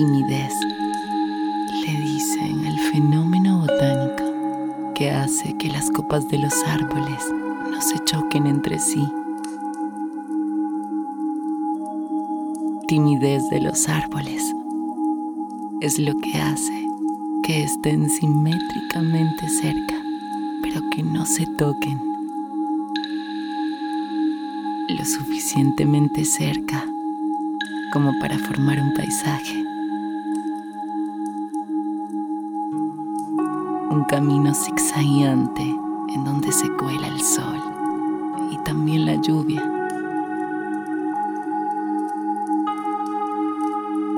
timidez le dicen el fenómeno botánico que hace que las copas de los árboles no se choquen entre sí. Timidez de los árboles es lo que hace que estén simétricamente cerca, pero que no se toquen lo suficientemente cerca como para formar un paisaje. Un camino zigzagueante en donde se cuela el sol y también la lluvia.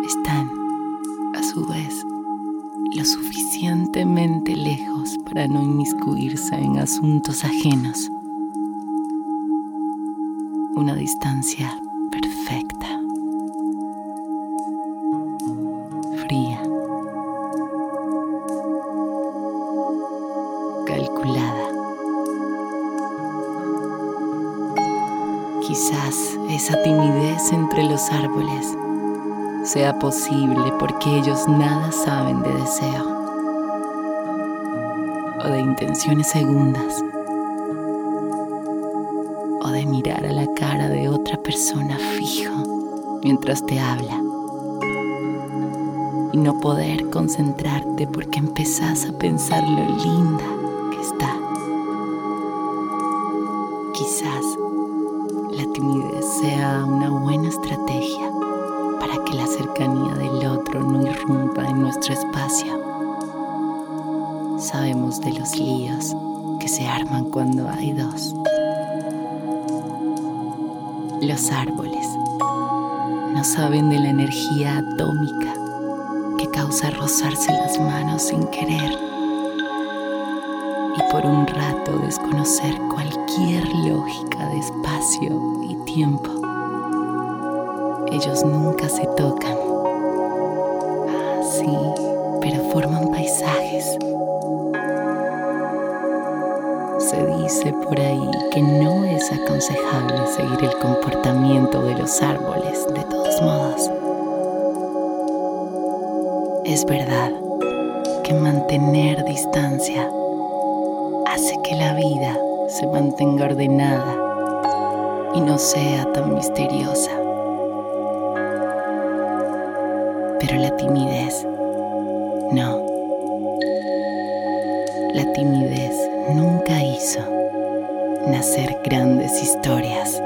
Están, a su vez, lo suficientemente lejos para no inmiscuirse en asuntos ajenos. Una distancia perfecta. Fría. Calculada. Quizás esa timidez entre los árboles sea posible porque ellos nada saben de deseo o de intenciones segundas o de mirar a la cara de otra persona fijo mientras te habla y no poder concentrarte porque empezás a pensar lo linda está. Quizás la timidez sea una buena estrategia para que la cercanía del otro no irrumpa en nuestro espacio. Sabemos de los líos que se arman cuando hay dos. Los árboles no saben de la energía atómica que causa rozarse las manos sin querer y por un rato desconocer cualquier lógica de espacio y tiempo. Ellos nunca se tocan. Ah, sí, pero forman paisajes. Se dice por ahí que no es aconsejable seguir el comportamiento de los árboles de todos modos. Es verdad que mantener distancia hace que la vida se mantenga ordenada y no sea tan misteriosa. Pero la timidez, no. La timidez nunca hizo nacer grandes historias.